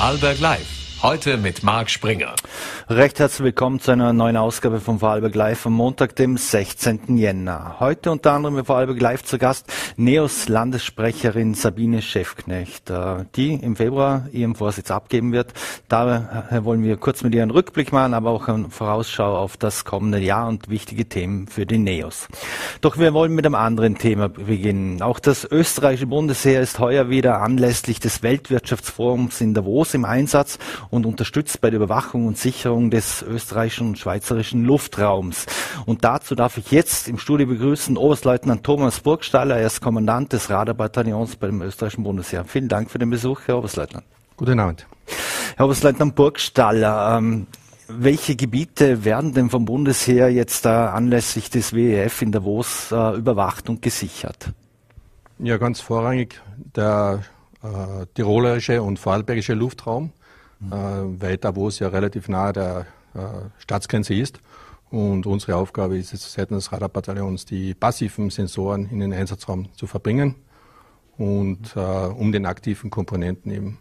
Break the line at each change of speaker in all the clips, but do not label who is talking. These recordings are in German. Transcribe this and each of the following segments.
Vorarlberg Live. Heute mit Marc Springer.
Recht herzlich willkommen zu einer neuen Ausgabe von Vorarlberg Live am Montag, dem 16. Jänner. Heute unter anderem bei Vorarlberg Live zu Gast Neos Landessprecherin Sabine Schäfknecht, äh, die im Februar ihren Vorsitz abgeben wird. Daher wollen wir kurz mit ihr einen Rückblick machen, aber auch eine Vorausschau auf das kommende Jahr und wichtige Themen für die Neos. Doch wir wollen mit einem anderen Thema beginnen. Auch das österreichische Bundesheer ist heuer wieder anlässlich des Weltwirtschaftsforums in Davos im Einsatz und unterstützt bei der Überwachung und Sicherung des österreichischen und schweizerischen Luftraums. Und dazu darf ich jetzt im Studio begrüßen Oberstleutnant Thomas Burgstaller. Er ist Kommandant des Radarbataillons beim österreichischen Bundesheer. Vielen Dank für den Besuch, Herr Oberstleutnant.
Guten Abend.
Herr Oberstleutnant Burgstaller, ähm, welche Gebiete werden denn vom Bundesheer jetzt äh, anlässlich des WEF in Davos äh, überwacht und gesichert?
Ja, ganz vorrangig der äh, tirolerische und vorarlbergische Luftraum äh, weil Davos ja relativ nahe der äh, Staatsgrenze ist. Und unsere Aufgabe ist es seitens des Radarbataillons, die passiven Sensoren in den Einsatzraum zu verbringen und äh, um den aktiven Komponenten eben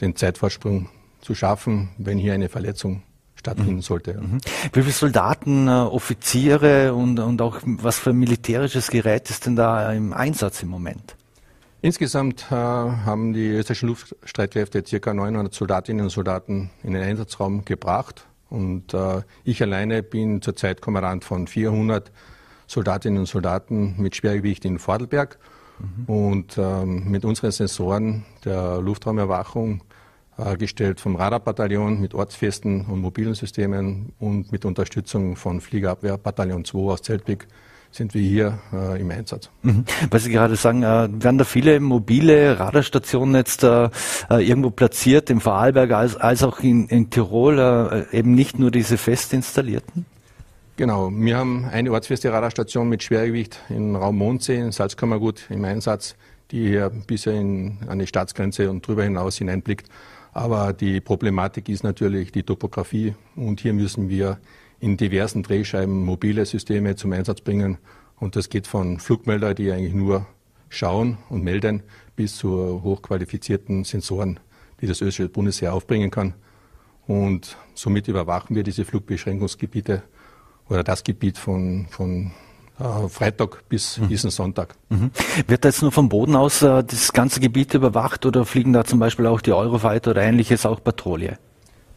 den Zeitvorsprung zu schaffen, wenn hier eine Verletzung stattfinden mhm. sollte. Mhm.
Wie viele Soldaten, äh, Offiziere und, und auch was für militärisches Gerät ist denn da im Einsatz im Moment?
Insgesamt äh, haben die österreichischen Luftstreitkräfte ca. 900 Soldatinnen und Soldaten in den Einsatzraum gebracht. Und äh, ich alleine bin zurzeit Kommandant von 400 Soldatinnen und Soldaten mit Schwergewicht in Vordelberg. Mhm. Und ähm, mit unseren Sensoren der Luftraumerwachung, äh, gestellt vom Radarbataillon mit ortsfesten und mobilen Systemen und mit Unterstützung von Fliegerabwehrbataillon 2 aus Zeltwig, sind wir hier äh, im Einsatz.
Mhm. Weil Sie gerade sagen, äh, werden da viele mobile Radarstationen jetzt äh, äh, irgendwo platziert, im Vorarlberg als, als auch in, in Tirol, äh, eben nicht nur diese fest installierten?
Genau, wir haben eine ortsfeste Radarstation mit Schwergewicht im Raum Mondsee in Salzkammergut im Einsatz, die hier bisher in, an die Staatsgrenze und darüber hinaus hineinblickt. Aber die Problematik ist natürlich die Topografie und hier müssen wir in diversen Drehscheiben mobile Systeme zum Einsatz bringen. Und das geht von Flugmelder, die eigentlich nur schauen und melden, bis zu hochqualifizierten Sensoren, die das österreichische Bundesheer aufbringen kann. Und somit überwachen wir diese Flugbeschränkungsgebiete oder das Gebiet von, von äh, Freitag bis mhm. diesen Sonntag.
Mhm. Wird da jetzt nur vom Boden aus äh, das ganze Gebiet überwacht oder fliegen da zum Beispiel auch die Eurofighter oder ähnliches auch Patrouille?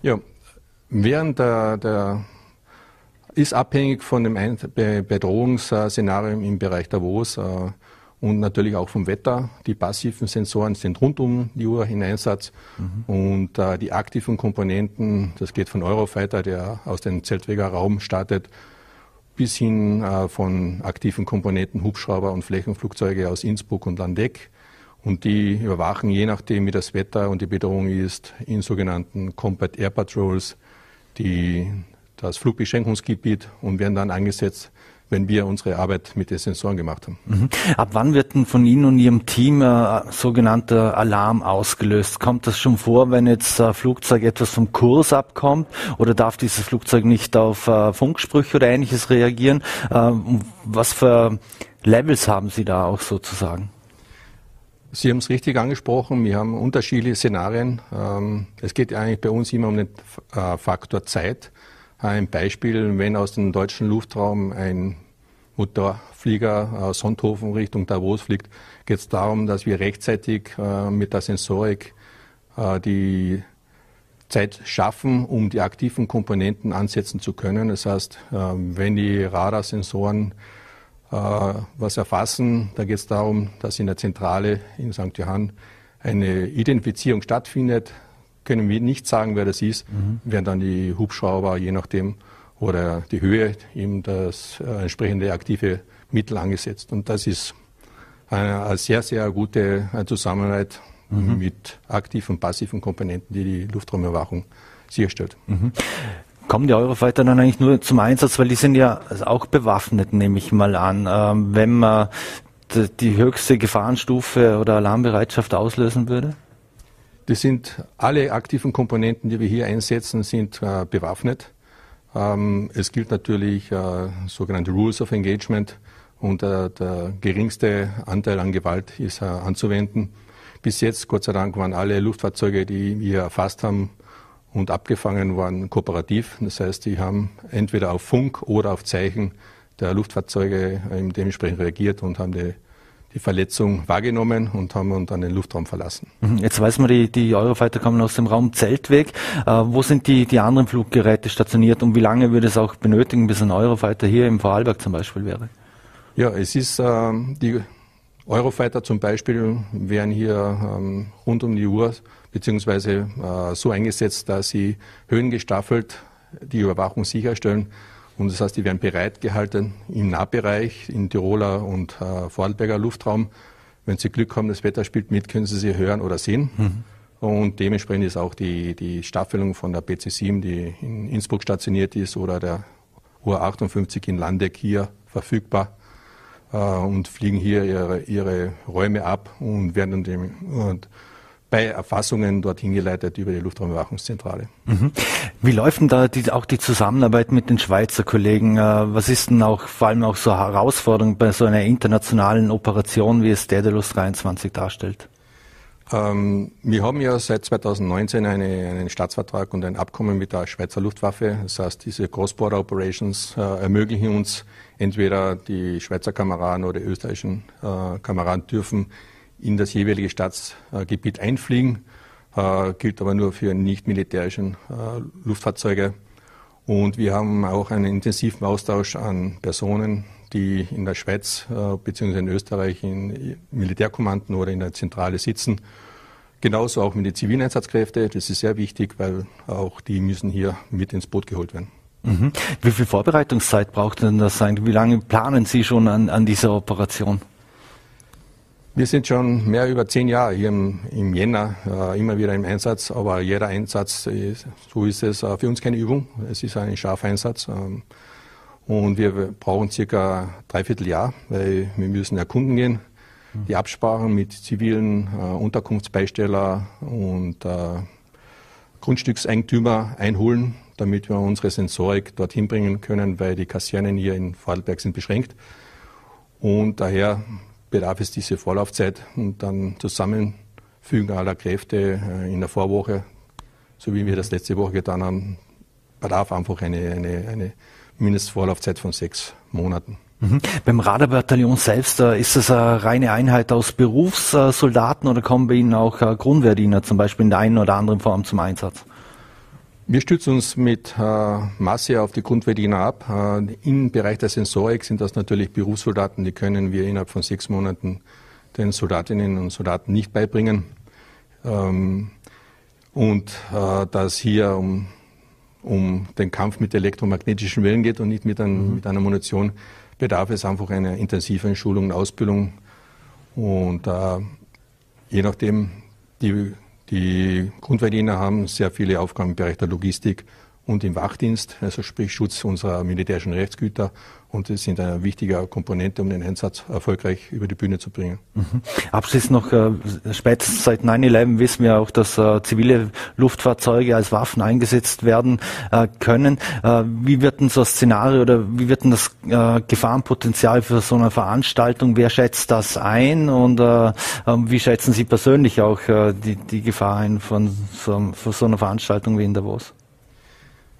Ja, während der, der ist abhängig von dem Bedrohungsszenario im Bereich Davos äh, und natürlich auch vom Wetter. Die passiven Sensoren sind rund um die Uhr in Einsatz mhm. und äh, die aktiven Komponenten, das geht von Eurofighter, der aus dem Zeltweger Raum startet, bis hin äh, von aktiven Komponenten Hubschrauber und Flächenflugzeuge aus Innsbruck und Landeck. Und die überwachen, je nachdem wie das Wetter und die Bedrohung ist, in sogenannten Combat Air Patrols die das Flugbeschränkungsgebiet und werden dann eingesetzt, wenn wir unsere Arbeit mit den Sensoren gemacht haben.
Mhm. Ab wann wird denn von Ihnen und Ihrem Team äh, sogenannter Alarm ausgelöst? Kommt das schon vor, wenn jetzt ein Flugzeug etwas vom Kurs abkommt oder darf dieses Flugzeug nicht auf äh, Funksprüche oder ähnliches reagieren? Äh, was für Levels haben Sie da auch sozusagen?
Sie haben es richtig angesprochen. Wir haben unterschiedliche Szenarien. Ähm, es geht eigentlich bei uns immer um den äh, Faktor Zeit. Ein Beispiel, wenn aus dem deutschen Luftraum ein Motorflieger aus Sonthofen Richtung Davos fliegt, geht es darum, dass wir rechtzeitig äh, mit der Sensorik äh, die Zeit schaffen, um die aktiven Komponenten ansetzen zu können. Das heißt, äh, wenn die Radarsensoren äh, was erfassen, da geht es darum, dass in der Zentrale in St. Johann eine Identifizierung stattfindet, können wir nicht sagen, wer das ist, mhm. werden dann die Hubschrauber, je nachdem, oder die Höhe, eben das äh, entsprechende aktive Mittel angesetzt. Und das ist eine, eine sehr, sehr gute äh, Zusammenarbeit mhm. mit aktiven und passiven Komponenten, die die Luftraumüberwachung sicherstellt. Mhm.
Kommen die Eurofighter dann eigentlich nur zum Einsatz, weil die sind ja auch bewaffnet, nehme ich mal an. Ähm, wenn man die höchste Gefahrenstufe oder Alarmbereitschaft auslösen würde?
Die sind alle aktiven Komponenten, die wir hier einsetzen, sind äh, bewaffnet. Ähm, es gilt natürlich äh, sogenannte Rules of Engagement und äh, der geringste Anteil an Gewalt ist äh, anzuwenden. bis jetzt, Gott sei Dank, waren alle Luftfahrzeuge, die wir erfasst haben und abgefangen waren, kooperativ. Das heißt, die haben entweder auf Funk oder auf Zeichen der Luftfahrzeuge dementsprechend reagiert und haben die die Verletzung wahrgenommen und haben dann den Luftraum verlassen.
Mhm. Jetzt weiß man, die, die Eurofighter kommen aus dem Raum Zeltweg. Äh, wo sind die, die anderen Fluggeräte stationiert und wie lange würde es auch benötigen, bis ein Eurofighter hier im Vorarlberg zum Beispiel wäre?
Ja, es ist äh, die Eurofighter zum Beispiel werden hier ähm, rund um die Uhr beziehungsweise äh, so eingesetzt, dass sie höhengestaffelt die Überwachung sicherstellen und das heißt, die werden bereitgehalten im Nahbereich, in Tiroler und äh, Vorarlberger Luftraum. Wenn Sie Glück haben, das Wetter spielt mit, können Sie sie hören oder sehen. Mhm. Und dementsprechend ist auch die, die Staffelung von der PC-7, die in Innsbruck stationiert ist, oder der UR-58 in Landeck hier verfügbar äh, und fliegen hier ihre, ihre Räume ab und werden dem, und bei Erfassungen dorthin geleitet über die Luftraumüberwachungszentrale.
Mhm. Wie läuft denn da die, auch die Zusammenarbeit mit den Schweizer Kollegen? Äh, was ist denn auch vor allem auch so Herausforderung bei so einer internationalen Operation, wie es Daedalus 23 darstellt?
Ähm, wir haben ja seit 2019 eine, einen Staatsvertrag und ein Abkommen mit der Schweizer Luftwaffe. Das heißt, diese Cross-Border Operations äh, ermöglichen uns, entweder die Schweizer Kameraden oder die österreichischen äh, Kameraden dürfen in das jeweilige Staatsgebiet einfliegen, äh, gilt aber nur für nicht militärischen äh, Luftfahrzeuge. Und wir haben auch einen intensiven Austausch an Personen, die in der Schweiz äh, bzw. in Österreich in Militärkommanden oder in der Zentrale sitzen. Genauso auch mit den zivilen Einsatzkräften. Das ist sehr wichtig, weil auch die müssen hier mit ins Boot geholt werden.
Mhm. Wie viel Vorbereitungszeit braucht denn das sein? Wie lange planen Sie schon an, an dieser Operation?
Wir sind schon mehr über zehn Jahre hier im, im Jänner äh, immer wieder im Einsatz, aber jeder Einsatz, ist, so ist es äh, für uns keine Übung. Es ist ein scharfer Einsatz. Ähm, und wir brauchen circa dreiviertel Jahr, weil wir müssen erkunden gehen, die Absprachen mit zivilen äh, Unterkunftsbeisteller und äh, Grundstückseigentümer einholen, damit wir unsere Sensorik dorthin bringen können, weil die Kasernen hier in Vorarlberg sind beschränkt. Und daher bedarf es diese Vorlaufzeit und dann Zusammenfügen aller Kräfte äh, in der Vorwoche, so wie wir das letzte Woche getan haben, bedarf einfach eine, eine, eine Mindestvorlaufzeit von sechs Monaten.
Mhm. Beim Radarbataillon selbst, äh, ist das eine reine Einheit aus Berufssoldaten oder kommen bei Ihnen auch äh, Grundwehrdiener zum Beispiel in der einen oder anderen Form zum Einsatz?
Wir stützen uns mit äh, Masse auf die Grundverdiener ab. Äh, Im Bereich der Sensorik sind das natürlich Berufssoldaten, die können wir innerhalb von sechs Monaten den Soldatinnen und Soldaten nicht beibringen. Ähm, und äh, da es hier um, um den Kampf mit elektromagnetischen Wellen geht und nicht mit, ein, mhm. mit einer Munition, bedarf es einfach einer intensiven Schulung und Ausbildung. Und äh, je nachdem, die die Grundverdiener haben sehr viele Aufgaben im Bereich der Logistik und im Wachdienst, also sprich Schutz unserer militärischen Rechtsgüter und es sind eine wichtige Komponente, um den Einsatz erfolgreich über die Bühne zu bringen.
Mhm. Abschließend noch, äh, spätestens seit 9-11 wissen wir auch, dass äh, zivile Luftfahrzeuge als Waffen eingesetzt werden äh, können. Äh, wie wird denn so ein Szenario oder wie wird denn das äh, Gefahrenpotenzial für so eine Veranstaltung, wer schätzt das ein und äh, ähm, wie schätzen Sie persönlich auch die, die Gefahr ein von so, von so einer Veranstaltung wie in Davos?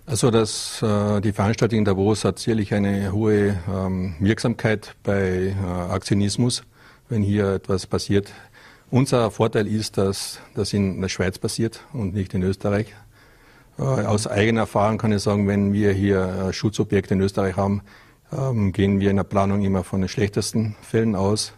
Also das, äh, die Veranstaltung in Davos hat sicherlich eine hohe ähm, Wirksamkeit bei äh, Aktionismus, wenn hier etwas passiert. Unser Vorteil ist, dass das in der Schweiz passiert und nicht in Österreich. Äh, aus eigener Erfahrung kann ich sagen, wenn wir hier Schutzobjekte in Österreich haben, ähm, gehen wir in der Planung immer von den schlechtesten Fällen aus.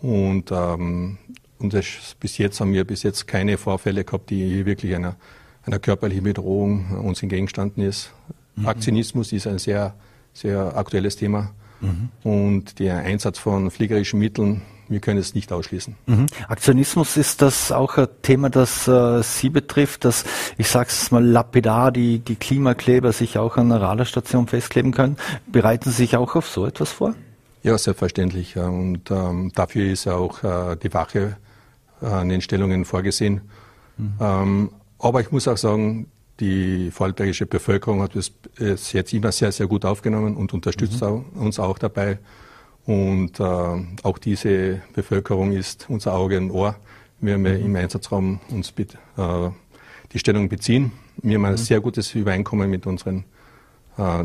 Und, ähm, und das, bis jetzt haben wir bis jetzt keine Vorfälle gehabt, die hier wirklich einer einer körperlichen Bedrohung uns entgegengestanden ist. Mhm. Aktionismus ist ein sehr, sehr aktuelles Thema. Mhm. Und der Einsatz von fliegerischen Mitteln, wir können es nicht ausschließen.
Mhm. Aktionismus ist das auch ein Thema, das äh, Sie betrifft, dass, ich sage es mal lapidar, die, die Klimakleber sich auch an einer Radarstation festkleben können. Bereiten Sie sich auch auf so etwas vor?
Ja, selbstverständlich. Und ähm, dafür ist ja auch äh, die Wache äh, an den Stellungen vorgesehen. Mhm. Ähm, aber ich muss auch sagen, die vorarlbergische Bevölkerung hat es jetzt immer sehr, sehr gut aufgenommen und unterstützt mhm. uns auch dabei. Und äh, auch diese Bevölkerung ist unser Auge und Ohr, wenn wir im Einsatzraum uns äh, die Stellung beziehen. Wir haben ein mhm. sehr gutes Übereinkommen mit unseren äh,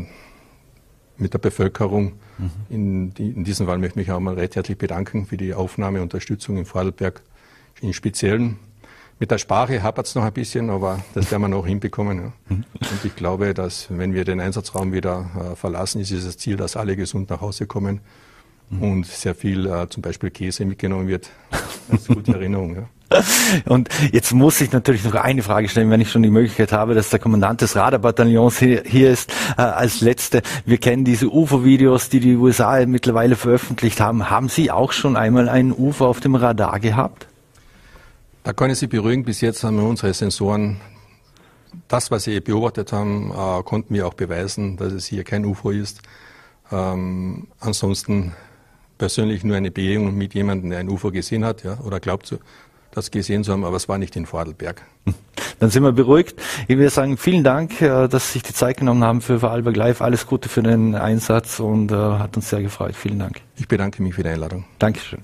mit der Bevölkerung. Mhm. In, die, in, diesem Fall möchte ich mich auch mal recht herzlich bedanken für die Aufnahme, Unterstützung in Vorarlberg im Speziellen. Mit der Sprache hapert es noch ein bisschen, aber das werden wir noch hinbekommen. Ja. Mhm. Und ich glaube, dass wenn wir den Einsatzraum wieder äh, verlassen, ist es das Ziel, dass alle gesund nach Hause kommen mhm. und sehr viel äh, zum Beispiel Käse mitgenommen wird. Das ist eine gute Erinnerung. Ja.
Und jetzt muss ich natürlich noch eine Frage stellen, wenn ich schon die Möglichkeit habe, dass der Kommandant des Radarbataillons hier, hier ist, äh, als Letzte. Wir kennen diese UFO-Videos, die die USA mittlerweile veröffentlicht haben. Haben Sie auch schon einmal einen UFO auf dem Radar gehabt?
Da kann ich Sie beruhigen. Bis jetzt haben wir unsere Sensoren, das, was Sie beobachtet haben, äh, konnten wir auch beweisen, dass es hier kein UFO ist. Ähm, ansonsten persönlich nur eine Begegnung mit jemandem, der ein UFO gesehen hat ja, oder glaubt das gesehen zu haben, aber es war nicht in Vorarlberg.
Dann sind wir beruhigt. Ich würde sagen, vielen Dank, äh, dass Sie sich die Zeit genommen haben für Vorarlberg Live. Alles Gute für den Einsatz und äh, hat uns sehr gefreut. Vielen Dank.
Ich bedanke mich für die Einladung.
Dankeschön.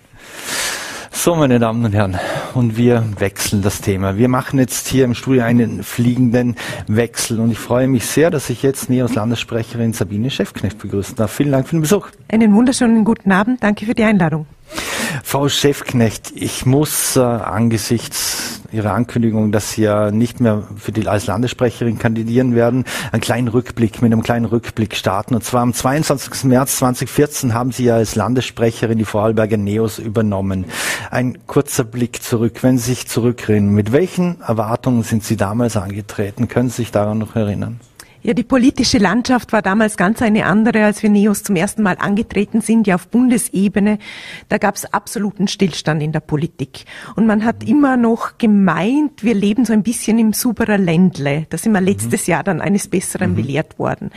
So, meine Damen und Herren, und wir wechseln das Thema. Wir machen jetzt hier im Studio einen fliegenden Wechsel und ich freue mich sehr, dass ich jetzt NEOS Landessprecherin Sabine Schäfknecht begrüßen darf. Vielen Dank für den Besuch.
Einen wunderschönen guten Abend. Danke für die Einladung.
Frau Chefknecht, ich muss äh, angesichts Ihrer Ankündigung, dass Sie ja nicht mehr für die, als Landessprecherin kandidieren werden, einen kleinen Rückblick, mit einem kleinen Rückblick starten. Und zwar am 22. März 2014 haben Sie ja als Landessprecherin die Vorarlberger Neos übernommen. Ein kurzer Blick zurück, wenn Sie sich zurückreden. Mit welchen Erwartungen sind Sie damals angetreten? Können Sie sich daran noch erinnern?
Ja, die politische Landschaft war damals ganz eine andere, als wir NEOS zum ersten Mal angetreten sind, ja auf Bundesebene. Da gab es absoluten Stillstand in der Politik. Und man hat immer noch gemeint, wir leben so ein bisschen im superer Ländle. Da sind wir letztes mhm. Jahr dann eines Besseren mhm. belehrt worden.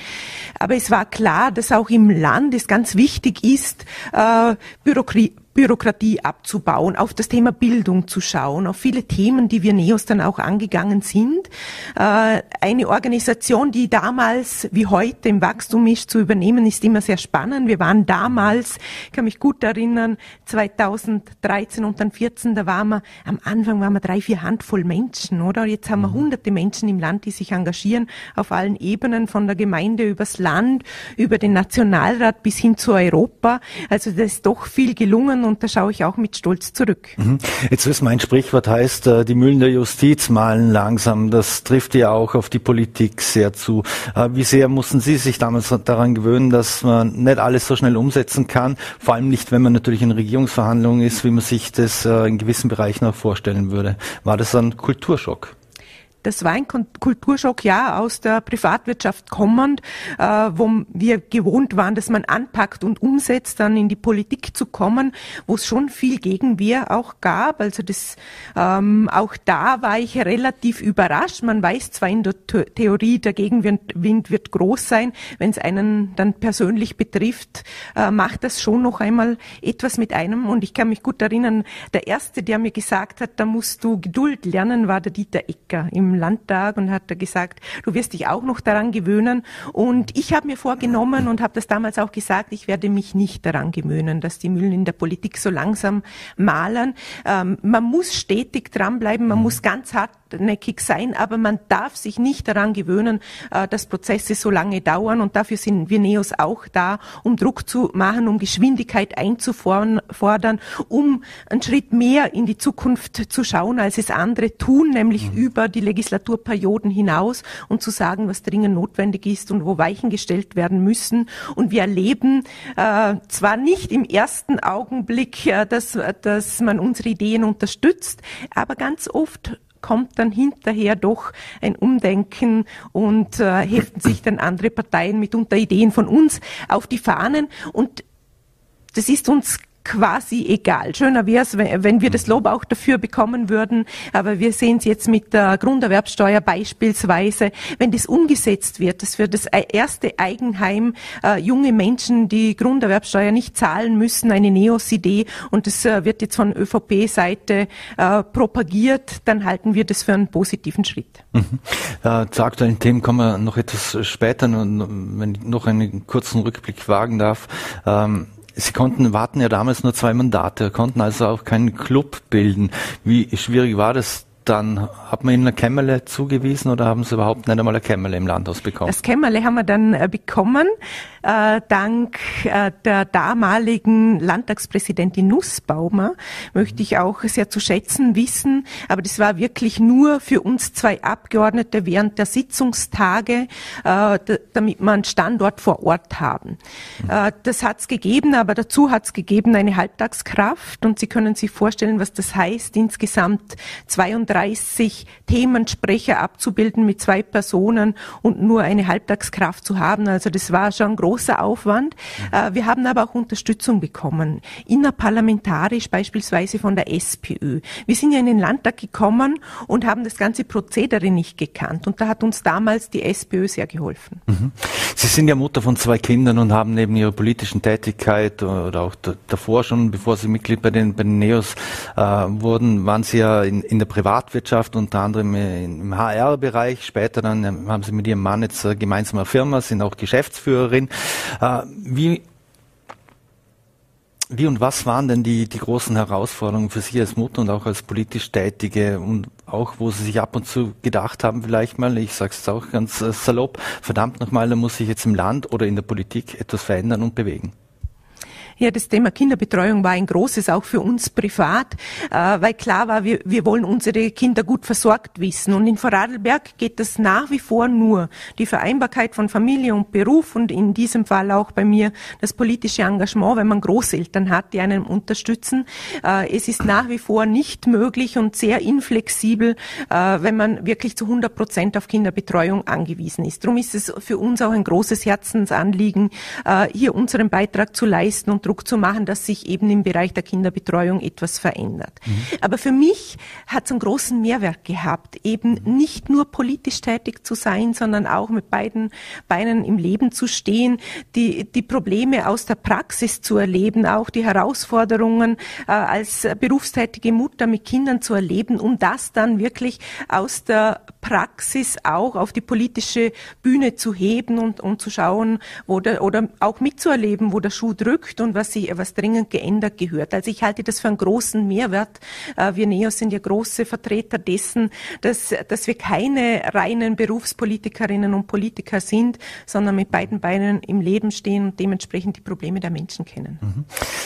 Aber es war klar, dass auch im Land es ganz wichtig ist, äh, Bürokratie Bürokratie abzubauen, auf das Thema Bildung zu schauen, auf viele Themen, die wir NEOS dann auch angegangen sind. Äh, eine Organisation, die damals wie heute im Wachstum ist, zu übernehmen, ist immer sehr spannend. Wir waren damals, ich kann mich gut erinnern, 2013 und dann 14, da waren wir, am Anfang waren wir drei, vier Handvoll Menschen, oder? Jetzt haben wir mhm. hunderte Menschen im Land, die sich engagieren, auf allen Ebenen, von der Gemeinde übers Land, über den Nationalrat bis hin zu Europa. Also das ist doch viel gelungen und da schaue ich auch mit Stolz zurück.
Mhm. Jetzt wissen wir, ein Sprichwort heißt, äh, die Mühlen der Justiz malen langsam. Das trifft ja auch auf die Politik sehr zu. Äh, wie sehr mussten Sie sich damals daran gewöhnen, dass man nicht alles so schnell umsetzen kann? Vor allem nicht, wenn man natürlich in Regierungsverhandlungen ist, wie man sich das äh, in gewissen Bereichen auch vorstellen würde. War das ein Kulturschock?
Das war ein Kulturschock, ja, aus der Privatwirtschaft kommend, äh, wo wir gewohnt waren, dass man anpackt und umsetzt, dann in die Politik zu kommen, wo es schon viel Gegenwehr auch gab. Also das, ähm, auch da war ich relativ überrascht. Man weiß zwar in der Theorie, der Gegenwind wird groß sein. Wenn es einen dann persönlich betrifft, äh, macht das schon noch einmal etwas mit einem. Und ich kann mich gut erinnern, der erste, der mir gesagt hat, da musst du Geduld lernen, war der Dieter Ecker im Landtag und hat gesagt, du wirst dich auch noch daran gewöhnen. Und ich habe mir vorgenommen und habe das damals auch gesagt, ich werde mich nicht daran gewöhnen, dass die Mühlen in der Politik so langsam malen. Ähm, man muss stetig dranbleiben, man muss ganz hartnäckig sein, aber man darf sich nicht daran gewöhnen, äh, dass Prozesse so lange dauern. Und dafür sind wir Neos auch da, um Druck zu machen, um Geschwindigkeit einzufordern, um einen Schritt mehr in die Zukunft zu schauen, als es andere tun, nämlich mhm. über die Legislaturperioden hinaus und zu sagen, was dringend notwendig ist und wo Weichen gestellt werden müssen. Und wir erleben äh, zwar nicht im ersten Augenblick, äh, dass, dass man unsere Ideen unterstützt, aber ganz oft kommt dann hinterher doch ein Umdenken und äh, heften sich dann andere Parteien mitunter Ideen von uns auf die Fahnen. Und das ist uns quasi egal. Schöner wäre es, wenn wir das Lob auch dafür bekommen würden, aber wir sehen es jetzt mit der Grunderwerbsteuer beispielsweise, wenn das umgesetzt wird, dass für das erste Eigenheim äh, junge Menschen die Grunderwerbsteuer nicht zahlen müssen, eine Neos-Idee und das äh, wird jetzt von ÖVP-Seite äh, propagiert, dann halten wir das für einen positiven Schritt. Mhm.
Äh, zu aktuellen Themen kommen wir noch etwas später, wenn ich noch einen kurzen Rückblick wagen darf. Ähm, Sie konnten warten ja damals nur zwei Mandate, konnten also auch keinen Club bilden. Wie schwierig war das dann hat man Ihnen eine Kämmerle zugewiesen oder haben Sie überhaupt nicht einmal eine Kämmerle im Landhaus bekommen?
Das Kämmerle haben wir dann äh, bekommen, äh, dank äh, der damaligen Landtagspräsidentin Nussbaumer, möchte ich auch sehr zu schätzen wissen. Aber das war wirklich nur für uns zwei Abgeordnete während der Sitzungstage, äh, damit wir einen Standort vor Ort haben. Mhm. Das hat es gegeben, aber dazu hat es gegeben eine Halbtagskraft und Sie können sich vorstellen, was das heißt, insgesamt 32 30 Themensprecher abzubilden mit zwei Personen und nur eine Halbtagskraft zu haben. Also das war schon ein großer Aufwand. Mhm. Wir haben aber auch Unterstützung bekommen, innerparlamentarisch beispielsweise von der SPÖ. Wir sind ja in den Landtag gekommen und haben das ganze Prozedere nicht gekannt. Und da hat uns damals die SPÖ sehr geholfen.
Mhm. Sie sind ja Mutter von zwei Kindern und haben neben Ihrer politischen Tätigkeit oder auch davor schon, bevor Sie Mitglied bei den, bei den NEOS äh, wurden, waren Sie ja in, in der Privat Privatwirtschaft, unter anderem im HR-Bereich. Später dann ähm, haben Sie mit Ihrem Mann jetzt gemeinsam eine Firma, sind auch Geschäftsführerin. Äh, wie wie und was waren denn die, die großen Herausforderungen für Sie als Mutter und auch als politisch Tätige und auch, wo Sie sich ab und zu gedacht haben, vielleicht mal, ich sage es auch ganz äh, salopp, verdammt nochmal, da muss sich jetzt im Land oder in der Politik etwas verändern und bewegen?
Ja, das Thema Kinderbetreuung war ein großes, auch für uns privat, äh, weil klar war, wir, wir wollen unsere Kinder gut versorgt wissen. Und in Vorarlberg geht das nach wie vor nur. Die Vereinbarkeit von Familie und Beruf und in diesem Fall auch bei mir das politische Engagement, wenn man Großeltern hat, die einen unterstützen. Äh, es ist nach wie vor nicht möglich und sehr inflexibel, äh, wenn man wirklich zu 100 Prozent auf Kinderbetreuung angewiesen ist. Darum ist es für uns auch ein großes Herzensanliegen, hier unseren Beitrag zu leisten und Druck zu machen, dass sich eben im Bereich der Kinderbetreuung etwas verändert. Mhm. Aber für mich hat es einen großen Mehrwert gehabt, eben mhm. nicht nur politisch tätig zu sein, sondern auch mit beiden Beinen im Leben zu stehen, die, die Probleme aus der Praxis zu erleben, auch die Herausforderungen äh, als berufstätige Mutter mit Kindern zu erleben, um das dann wirklich aus der Praxis auch auf die politische Bühne zu heben und, und zu schauen, wo der, oder auch mitzuerleben, wo der Schuh drückt und was sich, was dringend geändert gehört. Also ich halte das für einen großen Mehrwert. Äh, wir Neos sind ja große Vertreter dessen, dass, dass wir keine reinen Berufspolitikerinnen und Politiker sind, sondern mit beiden Beinen im Leben stehen und dementsprechend die Probleme der Menschen kennen. Mhm.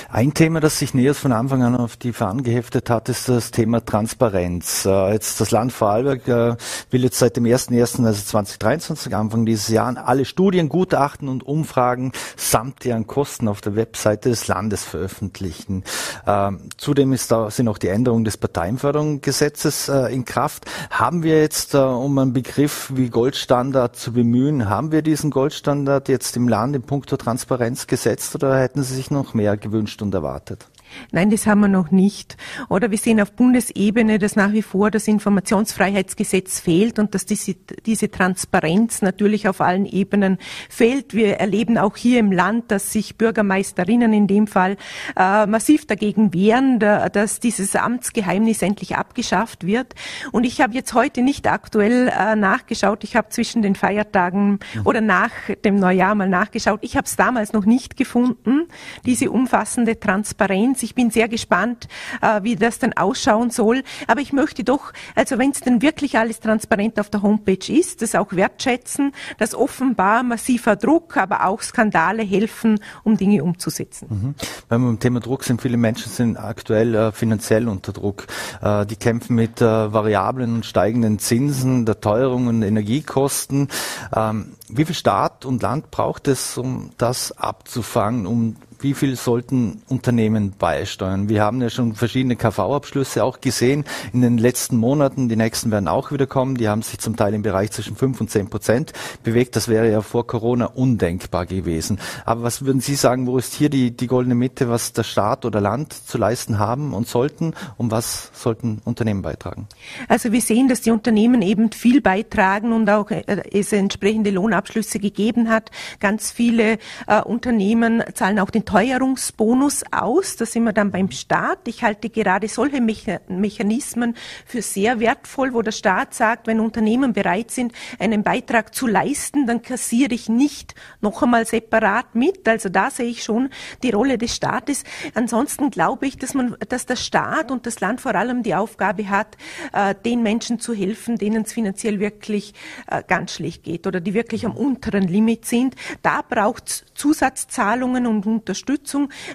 Ein Thema, das sich Neos von Anfang an auf die Fahnen geheftet hat, ist das Thema Transparenz. Äh, jetzt das Land Vorarlberg äh, will jetzt seit dem 1.1., also 2023, Anfang dieses Jahres, alle Studien, Gutachten und Umfragen samt deren Kosten auf der Website Seite des Landes veröffentlichen. Ähm, zudem ist da, sind auch die Änderungen des Parteienförderungsgesetzes äh, in Kraft. Haben wir jetzt, äh, um einen Begriff wie Goldstandard zu bemühen, haben wir diesen Goldstandard jetzt im Land in puncto Transparenz gesetzt oder hätten Sie sich noch mehr gewünscht und erwartet?
Nein, das haben wir noch nicht. Oder wir sehen auf Bundesebene, dass nach wie vor das Informationsfreiheitsgesetz fehlt und dass diese, diese Transparenz natürlich auf allen Ebenen fehlt. Wir erleben auch hier im Land, dass sich Bürgermeisterinnen in dem Fall äh, massiv dagegen wehren, da, dass dieses Amtsgeheimnis endlich abgeschafft wird. Und ich habe jetzt heute nicht aktuell äh, nachgeschaut. Ich habe zwischen den Feiertagen oder nach dem Neujahr mal nachgeschaut. Ich habe es damals noch nicht gefunden, diese umfassende Transparenz ich bin sehr gespannt, äh, wie das dann ausschauen soll. Aber ich möchte doch, also wenn es denn wirklich alles transparent auf der Homepage ist, das auch wertschätzen, dass offenbar massiver Druck, aber auch Skandale helfen, um Dinge umzusetzen.
Mhm. Beim Thema Druck sind viele Menschen sind aktuell äh, finanziell unter Druck. Äh, die kämpfen mit variablen und steigenden Zinsen, der Teuerung und Energiekosten. Ähm, wie viel Staat und Land braucht es, um das abzufangen, um wie viel sollten Unternehmen beisteuern? Wir haben ja schon verschiedene KV-Abschlüsse auch gesehen in den letzten Monaten. Die nächsten werden auch wieder kommen. Die haben sich zum Teil im Bereich zwischen 5 und 10 Prozent bewegt. Das wäre ja vor Corona undenkbar gewesen. Aber was würden Sie sagen, wo ist hier die, die goldene Mitte, was der Staat oder Land zu leisten haben und sollten? Und was sollten Unternehmen beitragen?
Also wir sehen, dass die Unternehmen eben viel beitragen und auch äh, es entsprechende Lohnabschlüsse gegeben hat. Ganz viele äh, Unternehmen zahlen auch den Teuerungsbonus aus. Da sind wir dann beim Staat. Ich halte gerade solche Mechanismen für sehr wertvoll, wo der Staat sagt, wenn Unternehmen bereit sind, einen Beitrag zu leisten, dann kassiere ich nicht noch einmal separat mit. Also da sehe ich schon die Rolle des Staates. Ansonsten glaube ich, dass man, dass der Staat und das Land vor allem die Aufgabe hat, äh, den Menschen zu helfen, denen es finanziell wirklich äh, ganz schlecht geht oder die wirklich am unteren Limit sind. Da braucht es Zusatzzahlungen und Unterstützung.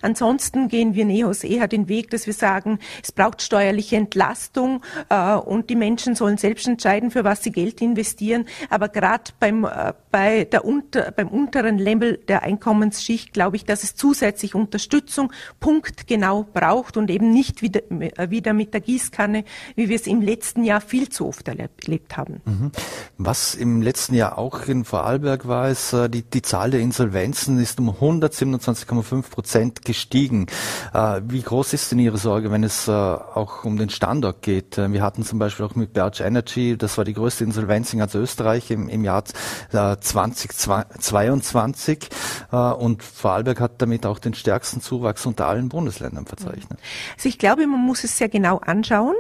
Ansonsten gehen wir Neos eher den Weg, dass wir sagen, es braucht steuerliche Entlastung äh, und die Menschen sollen selbst entscheiden, für was sie Geld investieren. Aber gerade beim, äh, bei unter, beim unteren Level der Einkommensschicht glaube ich, dass es zusätzlich Unterstützung punktgenau braucht und eben nicht wieder, äh, wieder mit der Gießkanne, wie wir es im letzten Jahr viel zu oft erlebt haben. Mhm.
Was im letzten Jahr auch in Vorarlberg war, ist, äh, die, die Zahl der Insolvenzen ist um 127,5 Prozent gestiegen. Äh, wie groß ist denn Ihre Sorge, wenn es auch um den Standort geht? Wir hatten zum Beispiel auch mit Berge Energy, das war die größte Insolvenz in ganz Österreich im, im Jahr 2022 und Vorarlberg hat damit auch den stärksten Zuwachs unter allen Bundesländern verzeichnet.
Also ich glaube, man muss es sehr genau anschauen,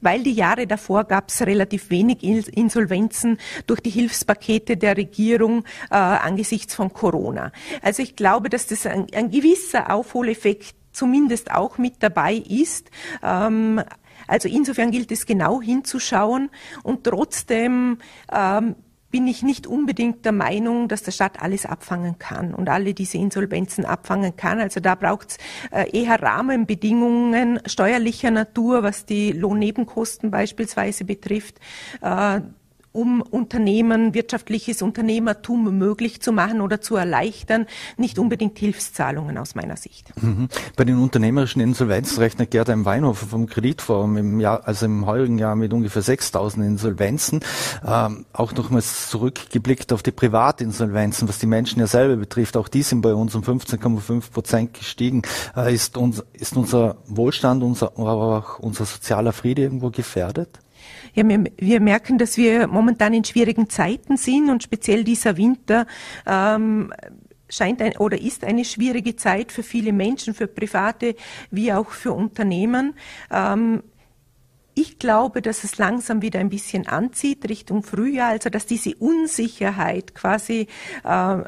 weil die Jahre davor gab es relativ wenig Insolvenzen durch die Hilfspakete der Regierung äh, angesichts von Corona. Also ich glaube, dass das ein, ein gewisser Aufholeffekt zumindest auch mit dabei ist. Ähm, also insofern gilt es genau hinzuschauen und trotzdem ähm, bin ich nicht unbedingt der Meinung, dass der Staat alles abfangen kann und alle diese Insolvenzen abfangen kann. Also da braucht es äh, eher Rahmenbedingungen steuerlicher Natur, was die Lohnnebenkosten beispielsweise betrifft. Um Unternehmen, wirtschaftliches Unternehmertum möglich zu machen oder zu erleichtern, nicht unbedingt Hilfszahlungen aus meiner Sicht.
Mhm. Bei den unternehmerischen Insolvenzen rechnet Gerda Weinhofer vom Kreditforum im Jahr, also im heurigen Jahr mit ungefähr 6000 Insolvenzen. Ähm, auch nochmals zurückgeblickt auf die Privatinsolvenzen, was die Menschen ja selber betrifft. Auch die sind bei uns um 15,5 Prozent gestiegen. Äh, ist, uns, ist unser Wohlstand, unser, aber auch unser sozialer Friede irgendwo gefährdet?
Ja, wir, wir, merken, dass wir momentan in schwierigen Zeiten sind und speziell dieser Winter ähm, scheint ein, oder ist eine schwierige Zeit für viele Menschen, für Private wie auch für Unternehmen. Ähm, ich glaube, dass es langsam wieder ein bisschen anzieht Richtung Frühjahr, also dass diese Unsicherheit quasi äh,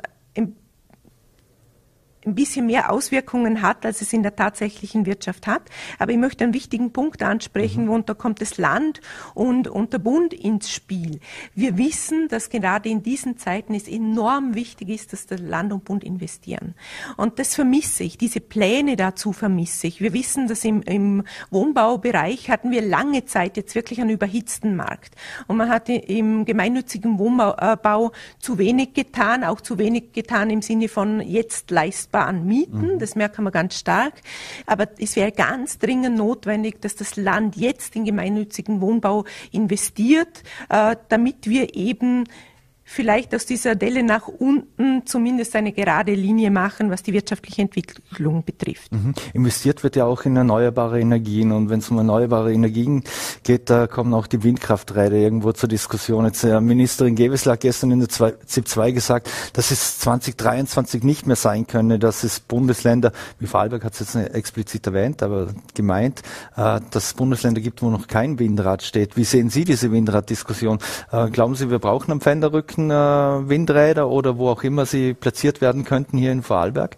ein bisschen mehr Auswirkungen hat, als es in der tatsächlichen Wirtschaft hat. Aber ich möchte einen wichtigen Punkt ansprechen, mhm. und da kommt das Land und, und der Bund ins Spiel. Wir wissen, dass gerade in diesen Zeiten es enorm wichtig ist, dass der Land und Bund investieren. Und das vermisse ich, diese Pläne dazu vermisse ich. Wir wissen, dass im, im Wohnbaubereich hatten wir lange Zeit jetzt wirklich einen überhitzten Markt. Und man hat im gemeinnützigen Wohnbau äh, zu wenig getan, auch zu wenig getan im Sinne von jetzt leisten leistbaren Mieten. Mhm. Das merken wir ganz stark. Aber es wäre ganz dringend notwendig, dass das Land jetzt in gemeinnützigen Wohnbau investiert, äh, damit wir eben vielleicht aus dieser Delle nach unten zumindest eine gerade Linie machen, was die wirtschaftliche Entwicklung betrifft.
Mhm. Investiert wird ja auch in erneuerbare Energien und wenn es um erneuerbare Energien geht, da kommen auch die Windkrafträder irgendwo zur Diskussion. Jetzt äh, Ministerin Gewessler hat gestern in der ZIP 2 gesagt, dass es 2023 nicht mehr sein könne, dass es Bundesländer, wie Vorarlberg hat es jetzt explizit erwähnt, aber gemeint, äh, dass es Bundesländer gibt, wo noch kein Windrad steht. Wie sehen Sie diese Windraddiskussion? Äh, glauben Sie, wir brauchen einen Pfänderrücken? Äh, Windräder oder wo auch immer sie platziert werden könnten hier in Vorarlberg?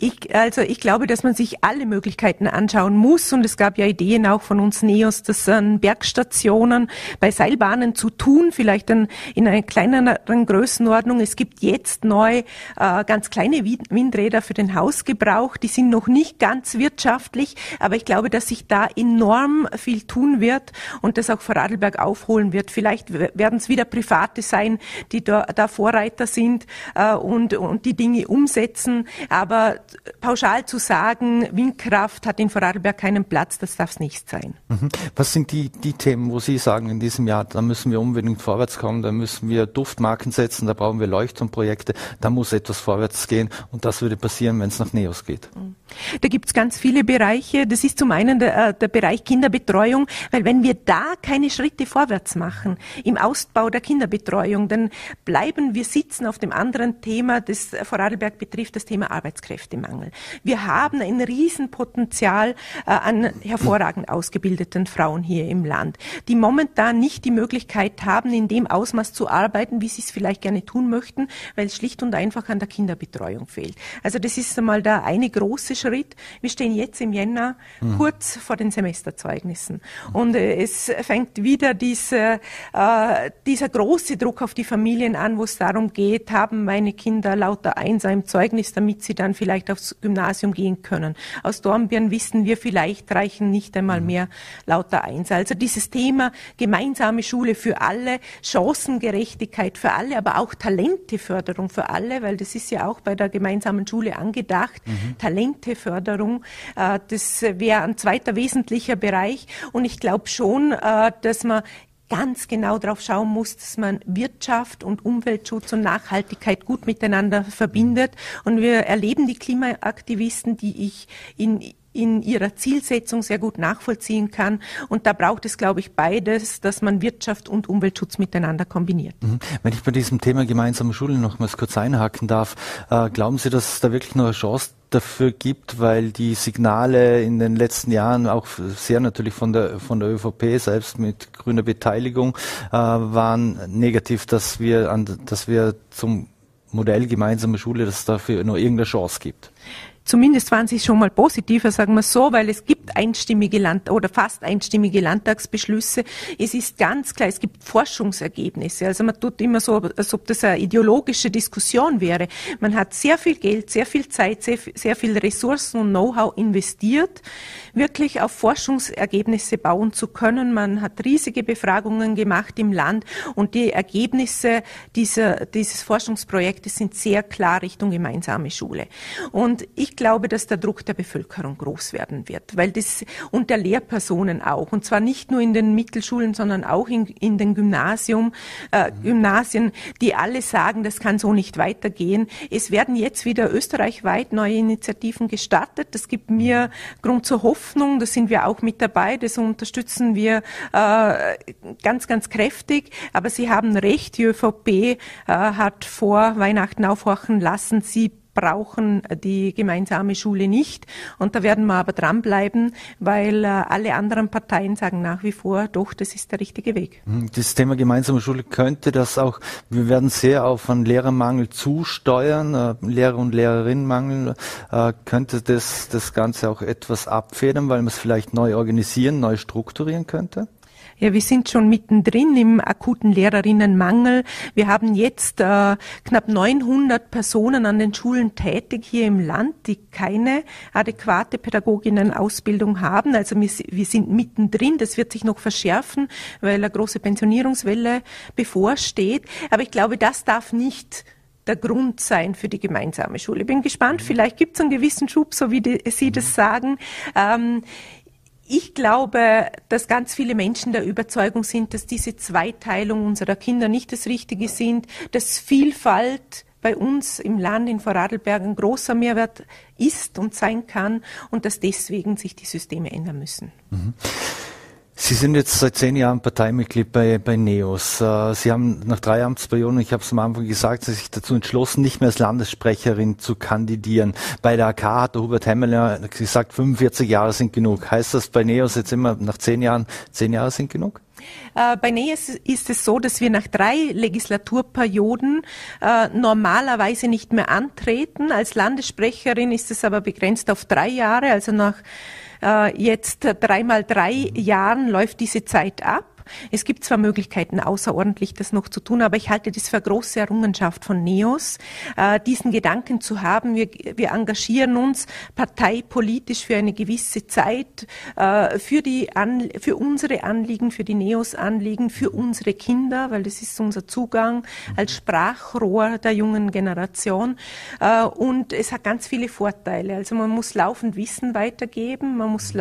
Ich, also ich glaube, dass man sich alle Möglichkeiten anschauen muss und es gab ja Ideen auch von uns Neos, das an Bergstationen bei Seilbahnen zu tun, vielleicht dann in einer kleineren Größenordnung. Es gibt jetzt neu äh, ganz kleine Windräder für den Hausgebrauch, die sind noch nicht ganz wirtschaftlich, aber ich glaube, dass sich da enorm viel tun wird und das auch Vorarlberg aufholen wird. Vielleicht werden es wieder Private sein, die da, da Vorreiter sind äh, und, und die Dinge umsetzen, aber pauschal zu sagen, Windkraft hat in Vorarlberg keinen Platz, das darf es nicht sein.
Mhm. Was sind die, die Themen, wo Sie sagen, in diesem Jahr, da müssen wir unbedingt vorwärts kommen, da müssen wir Duftmarken setzen, da brauchen wir Leuchtturmprojekte, da muss etwas vorwärts gehen und das würde passieren, wenn es nach Neos geht? Mhm.
Da gibt's ganz viele Bereiche. Das ist zum einen der, äh, der, Bereich Kinderbetreuung, weil wenn wir da keine Schritte vorwärts machen im Ausbau der Kinderbetreuung, dann bleiben wir sitzen auf dem anderen Thema, das Vorarlberg betrifft, das Thema Arbeitskräftemangel. Wir haben ein Riesenpotenzial äh, an hervorragend ausgebildeten Frauen hier im Land, die momentan nicht die Möglichkeit haben, in dem Ausmaß zu arbeiten, wie sie es vielleicht gerne tun möchten, weil es schlicht und einfach an der Kinderbetreuung fehlt. Also das ist einmal da eine große Schritt. Wir stehen jetzt im Jänner mhm. kurz vor den Semesterzeugnissen. Und äh, es fängt wieder diese, äh, dieser große Druck auf die Familien an, wo es darum geht, haben meine Kinder lauter Einser im Zeugnis, damit sie dann vielleicht aufs Gymnasium gehen können. Aus Dornbirn wissen wir, vielleicht reichen nicht einmal mehr lauter Einser. Also dieses Thema gemeinsame Schule für alle, Chancengerechtigkeit für alle, aber auch Talenteförderung für alle, weil das ist ja auch bei der gemeinsamen Schule angedacht. Mhm. Talente Förderung. Äh, das wäre ein zweiter wesentlicher Bereich. Und ich glaube schon, äh, dass man ganz genau darauf schauen muss, dass man Wirtschaft und Umweltschutz und Nachhaltigkeit gut miteinander verbindet. Und wir erleben die Klimaaktivisten, die ich in in ihrer Zielsetzung sehr gut nachvollziehen kann. Und da braucht es, glaube ich, beides, dass man Wirtschaft und Umweltschutz miteinander kombiniert.
Mhm. Wenn ich bei diesem Thema gemeinsame Schulen noch mal kurz einhaken darf, äh, glauben Sie, dass es da wirklich noch eine Chance dafür gibt, weil die Signale in den letzten Jahren auch sehr natürlich von der von der ÖVP selbst mit grüner Beteiligung äh, waren negativ, dass wir an, dass wir zum Modell gemeinsame Schule, dass es dafür nur irgendeine Chance gibt.
Zumindest waren sie schon mal positiver, sagen wir so, weil es gibt einstimmige Land oder fast einstimmige Landtagsbeschlüsse. Es ist ganz klar, es gibt Forschungsergebnisse. Also man tut immer so, als ob das eine ideologische Diskussion wäre. Man hat sehr viel Geld, sehr viel Zeit, sehr, sehr viel Ressourcen und Know-how investiert, wirklich auf Forschungsergebnisse bauen zu können. Man hat riesige Befragungen gemacht im Land und die Ergebnisse dieser, dieses Forschungsprojektes sind sehr klar Richtung gemeinsame Schule. Und ich glaube, dass der Druck der Bevölkerung groß werden wird, weil das und der Lehrpersonen auch und zwar nicht nur in den Mittelschulen, sondern auch in, in den Gymnasium, äh, Gymnasien, die alle sagen, das kann so nicht weitergehen. Es werden jetzt wieder österreichweit neue Initiativen gestartet. Das gibt mir Grund zur Hoffnung. Da sind wir auch mit dabei. Das unterstützen wir äh, ganz, ganz kräftig. Aber Sie haben recht. Die ÖVP äh, hat vor Weihnachten aufhorchen lassen. Sie brauchen die gemeinsame Schule nicht. Und da werden wir aber dranbleiben, weil äh, alle anderen Parteien sagen nach wie vor, doch, das ist der richtige Weg.
Hm, das Thema gemeinsame Schule könnte das auch, wir werden sehr auf einen Lehrermangel zusteuern, äh, Lehrer- und Lehrerinnenmangel, äh, könnte das das Ganze auch etwas abfedern, weil man es vielleicht neu organisieren, neu strukturieren könnte?
Ja, wir sind schon mittendrin im akuten Lehrerinnenmangel. Wir haben jetzt äh, knapp 900 Personen an den Schulen tätig hier im Land, die keine adäquate Pädagoginnenausbildung haben. Also wir, wir sind mittendrin. Das wird sich noch verschärfen, weil eine große Pensionierungswelle bevorsteht. Aber ich glaube, das darf nicht der Grund sein für die gemeinsame Schule. Ich bin gespannt, vielleicht gibt es einen gewissen Schub, so wie die, Sie das sagen. Ähm, ich glaube, dass ganz viele Menschen der Überzeugung sind, dass diese Zweiteilung unserer Kinder nicht das Richtige sind, dass Vielfalt bei uns im Land in Vorarlberg ein großer Mehrwert ist und sein kann und dass deswegen sich die Systeme ändern müssen. Mhm.
Sie sind jetzt seit zehn Jahren Parteimitglied bei, bei NEOS. Äh, Sie haben nach drei Amtsperioden, ich habe es am Anfang gesagt, Sie sich dazu entschlossen, nicht mehr als Landessprecherin zu kandidieren. Bei der AK hat der Hubert Hemmeler gesagt, 45 Jahre sind genug. Heißt das bei NEOS jetzt immer nach zehn Jahren, zehn Jahre sind genug?
Äh, bei NEOS ist es so, dass wir nach drei Legislaturperioden äh, normalerweise nicht mehr antreten. Als Landessprecherin ist es aber begrenzt auf drei Jahre, also nach jetzt dreimal drei Jahren läuft diese Zeit ab. Es gibt zwar Möglichkeiten, außerordentlich das noch zu tun, aber ich halte das für eine große Errungenschaft von NEOS, äh, diesen Gedanken zu haben. Wir, wir engagieren uns parteipolitisch für eine gewisse Zeit, äh, für, die An für unsere Anliegen, für die NEOS-Anliegen, für unsere Kinder, weil das ist unser Zugang als Sprachrohr der jungen Generation. Äh, und es hat ganz viele Vorteile. Also man muss laufend Wissen weitergeben, man, muss,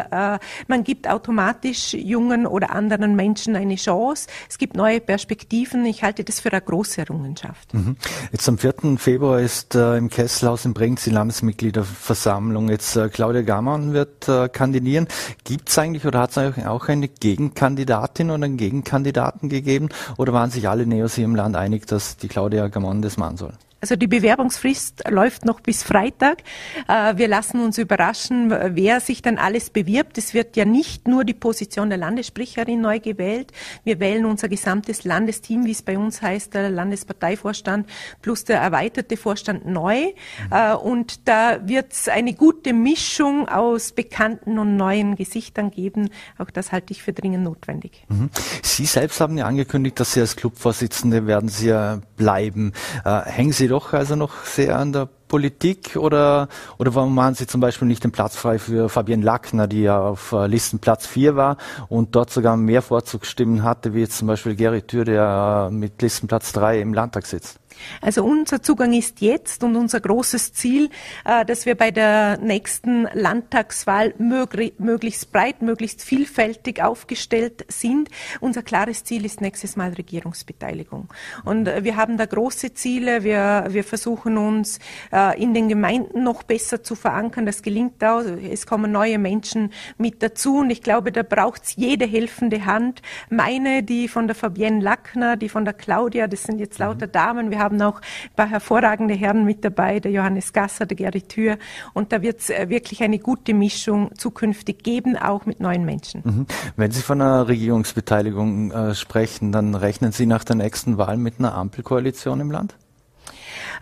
man gibt automatisch jungen oder anderen Menschen eine Chance, es gibt neue Perspektiven. Ich halte das für eine große Errungenschaft.
Mhm. Jetzt am 4. Februar ist äh, im Kesselhaus in Bregenz die Landesmitgliederversammlung. Jetzt äh, Claudia Gammann wird äh, kandidieren. Gibt es eigentlich oder hat es auch eine Gegenkandidatin oder einen Gegenkandidaten gegeben? Oder waren sich alle Neos hier im Land einig, dass die Claudia Gammann das machen soll?
Also die Bewerbungsfrist läuft noch bis Freitag. Äh, wir lassen uns überraschen, wer sich dann alles bewirbt. Es wird ja nicht nur die Position der Landessprecherin neu gewählt. Wir wählen unser gesamtes Landesteam, wie es bei uns heißt, der Landesparteivorstand plus der erweiterte Vorstand neu. Mhm. Und da wird es eine gute Mischung aus bekannten und neuen Gesichtern geben. Auch das halte ich für dringend notwendig.
Mhm. Sie selbst haben ja angekündigt, dass Sie als Clubvorsitzende werden Sie ja bleiben. Äh, hängen Sie doch also noch sehr an der Politik oder, oder warum machen Sie zum Beispiel nicht den Platz frei für Fabienne Lackner, die ja auf äh, Listenplatz 4 war und dort sogar mehr Vorzugsstimmen hatte, wie jetzt zum Beispiel Gary Thür, der äh, mit Listenplatz 3 im Landtag sitzt?
Also unser Zugang ist jetzt und unser großes Ziel, äh, dass wir bei der nächsten Landtagswahl möglichst breit, möglichst vielfältig aufgestellt sind. Unser klares Ziel ist nächstes Mal Regierungsbeteiligung. Und wir haben da große Ziele. Wir, wir versuchen uns äh, in den Gemeinden noch besser zu verankern. Das gelingt auch. Es kommen neue Menschen mit dazu. Und ich glaube, da braucht es jede helfende Hand. Meine, die von der Fabienne Lackner, die von der Claudia, das sind jetzt lauter Damen. Wir haben haben auch ein paar hervorragende Herren mit dabei, der Johannes Gasser, der Gary Thür. Und da wird es äh, wirklich eine gute Mischung zukünftig geben, auch mit neuen Menschen. Mhm.
Wenn Sie von einer Regierungsbeteiligung äh, sprechen, dann rechnen Sie nach der nächsten Wahl mit einer Ampelkoalition im Land?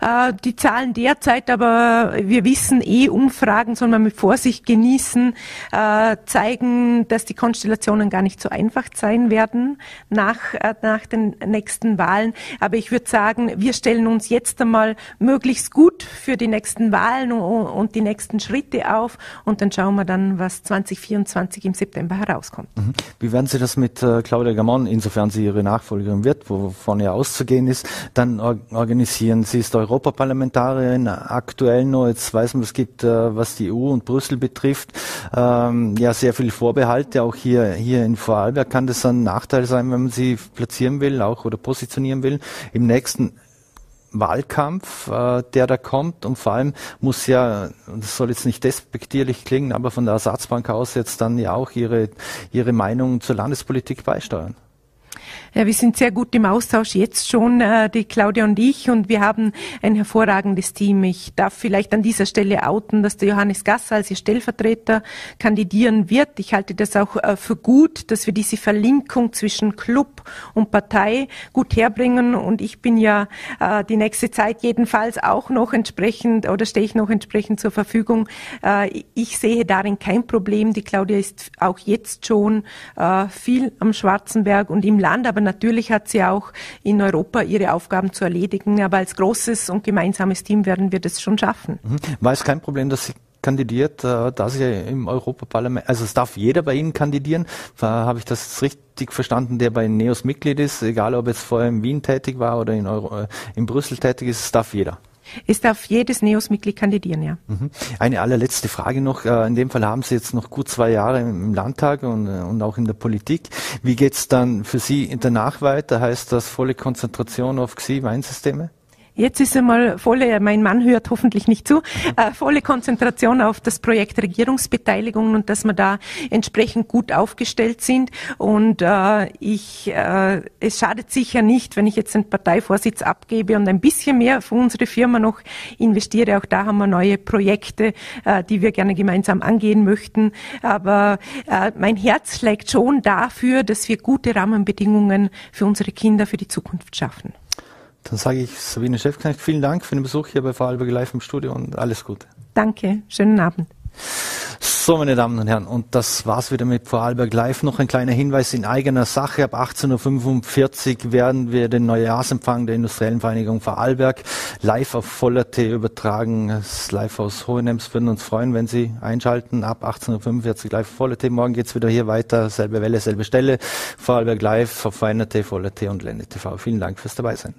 Äh, die Zahlen derzeit, aber wir wissen eh, Umfragen soll man mit Vorsicht genießen, äh, zeigen, dass die Konstellationen gar nicht so einfach sein werden nach, äh, nach den nächsten Wahlen. Aber ich würde sagen, wir stellen uns jetzt einmal möglichst gut für die nächsten Wahlen und, die nächsten Schritte auf und dann schauen wir dann, was 2024 im September herauskommt. Mhm.
Wie werden Sie das mit Claudia Gamon, insofern sie Ihre Nachfolgerin wird, wovon ja auszugehen ist, dann organisieren? Sie ist Europaparlamentarierin aktuell nur. Jetzt weiß man, es gibt, äh, was die EU und Brüssel betrifft, ähm, ja sehr viele Vorbehalte. Auch hier, hier in Vorarlberg kann das ein Nachteil sein, wenn man sie platzieren will, auch oder positionieren will. Im nächsten Wahlkampf, äh, der da kommt. Und vor allem muss ja, das soll jetzt nicht despektierlich klingen, aber von der Ersatzbank aus jetzt dann ja auch ihre, ihre Meinung zur Landespolitik beisteuern.
Ja, wir sind sehr gut im Austausch jetzt schon, äh, die Claudia und ich, und wir haben ein hervorragendes Team. Ich darf vielleicht an dieser Stelle outen, dass der Johannes Gasser als ihr Stellvertreter kandidieren wird. Ich halte das auch äh, für gut, dass wir diese Verlinkung zwischen Club und Partei gut herbringen. Und ich bin ja äh, die nächste Zeit jedenfalls auch noch entsprechend oder stehe ich noch entsprechend zur Verfügung. Ich sehe darin kein Problem. Die Claudia ist auch jetzt schon viel am Schwarzenberg und im Land, aber natürlich hat sie auch in Europa ihre Aufgaben zu erledigen. Aber als großes und gemeinsames Team werden wir das schon schaffen.
Mhm. War es kein Problem, dass sie kandidiert, äh, da sie im Europaparlament, also es darf jeder bei Ihnen kandidieren. Habe ich das richtig verstanden, der bei NEOS Mitglied ist, egal ob jetzt vorher in Wien tätig war oder in, Euro, äh, in Brüssel tätig ist, es darf jeder.
Es darf jedes NEOS-Mitglied kandidieren, ja.
Mhm. Eine allerletzte Frage noch. Äh, in dem Fall haben Sie jetzt noch gut zwei Jahre im Landtag und, äh, und auch in der Politik. Wie geht's dann für Sie danach weiter? Heißt das volle Konzentration auf XI-Weinsysteme?
Jetzt ist einmal volle, mein Mann hört hoffentlich nicht zu, äh, volle Konzentration auf das Projekt Regierungsbeteiligung und dass wir da entsprechend gut aufgestellt sind. Und äh, ich, äh, es schadet sicher nicht, wenn ich jetzt den Parteivorsitz abgebe und ein bisschen mehr für unsere Firma noch investiere. Auch da haben wir neue Projekte, äh, die wir gerne gemeinsam angehen möchten. Aber äh, mein Herz schlägt schon dafür, dass wir gute Rahmenbedingungen für unsere Kinder für die Zukunft schaffen.
Dann sage ich Sabine Chefknecht, vielen Dank für den Besuch hier bei Vorarlberg Live im Studio und alles Gute.
Danke, schönen Abend.
So, meine Damen und Herren, und das war's wieder mit Vorarlberg Live. Noch ein kleiner Hinweis in eigener Sache. Ab 18.45 Uhr werden wir den Neujahrsempfang der Industriellen Vereinigung Vorarlberg live auf Voller T übertragen. Das live aus Hohenems. Würden uns freuen, wenn Sie einschalten. Ab 18.45 Uhr live auf Voller T. Morgen geht's wieder hier weiter. Selbe Welle, selbe Stelle. Vorarlberg Live auf Feiner T, Voller T und Lende TV. Vielen Dank fürs Dabeisein.